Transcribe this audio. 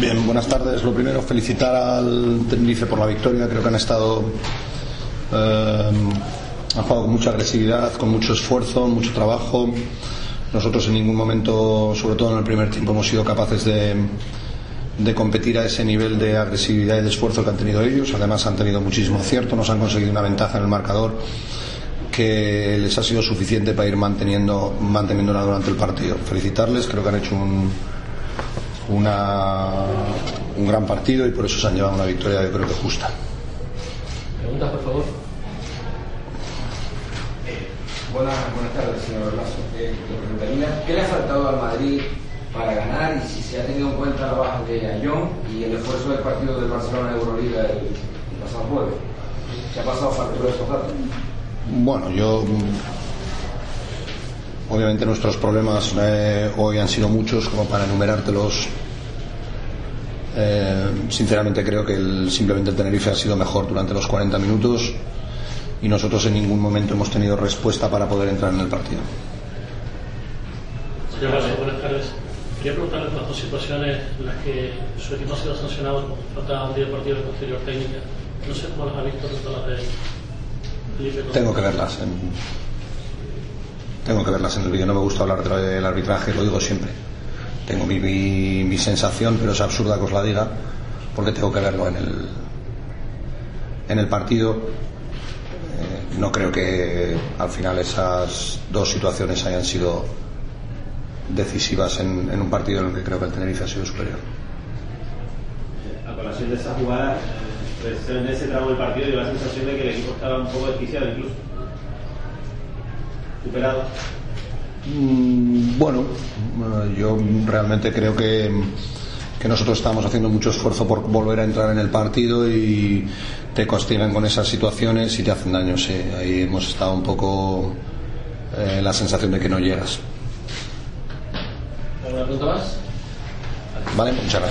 Bien, buenas tardes. Lo primero, felicitar al Tenerife por la victoria. Creo que han estado. Eh, han jugado con mucha agresividad, con mucho esfuerzo, mucho trabajo. Nosotros en ningún momento, sobre todo en el primer tiempo, hemos sido capaces de, de competir a ese nivel de agresividad y de esfuerzo que han tenido ellos. Además, han tenido muchísimo acierto, nos han conseguido una ventaja en el marcador que les ha sido suficiente para ir manteniendo, manteniéndola durante el partido. Felicitarles, creo que han hecho un, una, un gran partido y por eso se han llevado una victoria, yo creo que justa. Preguntas, por favor. Buenas, buenas tardes, señor Lazo. Eh, ¿qué le ha faltado al Madrid para ganar y si se ha tenido en cuenta la baja de Ayón y el esfuerzo del partido del Barcelona de Euroliga el, el pasado jueves? ¿Qué ha pasado factura de estos datos? Bueno, yo. Obviamente nuestros problemas eh, hoy han sido muchos como para enumerártelos. Eh, sinceramente creo que el, simplemente el Tenerife ha sido mejor durante los 40 minutos y nosotros en ningún momento hemos tenido respuesta para poder entrar en el partido. Señor Valle, buenas tardes. Quería preguntarle por las dos situaciones en las que su equipo ha sido sancionado por falta de partido de posterior técnica. No sé cómo las ha visto a las de Felipe. Tengo que verlas. En, tengo que verlas en el vídeo. No me gusta hablar del arbitraje, lo digo siempre. Tengo mi, mi, mi sensación, pero es absurda que os la diga, porque tengo que verlo en el, en el partido. Eh, no creo que al final esas dos situaciones hayan sido decisivas en, en un partido en el que creo que el Tenerife ha sido superior. A colación de esa jugada, pues, en ese tramo del partido dio la sensación de que el equipo estaba un poco desquiciado incluso. Mm, Bueno, eh, yo realmente creo que, que nosotros estamos haciendo mucho esfuerzo por volver a entrar en el partido y te castigan con esas situaciones y te hacen daño. Sí, ahí hemos estado un poco eh, la sensación de que no llegas. ¿Alguna pregunta más? Vale, muchas gracias.